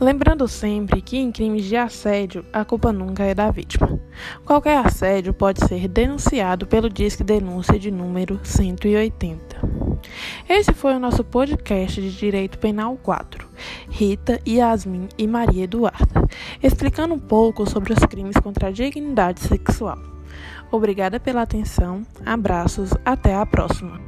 Lembrando sempre que em crimes de assédio a culpa nunca é da vítima. Qualquer assédio pode ser denunciado pelo Disque Denúncia de número 180. Esse foi o nosso podcast de Direito Penal 4. Rita, Yasmin e Maria Eduarda, explicando um pouco sobre os crimes contra a dignidade sexual. Obrigada pela atenção, abraços, até a próxima.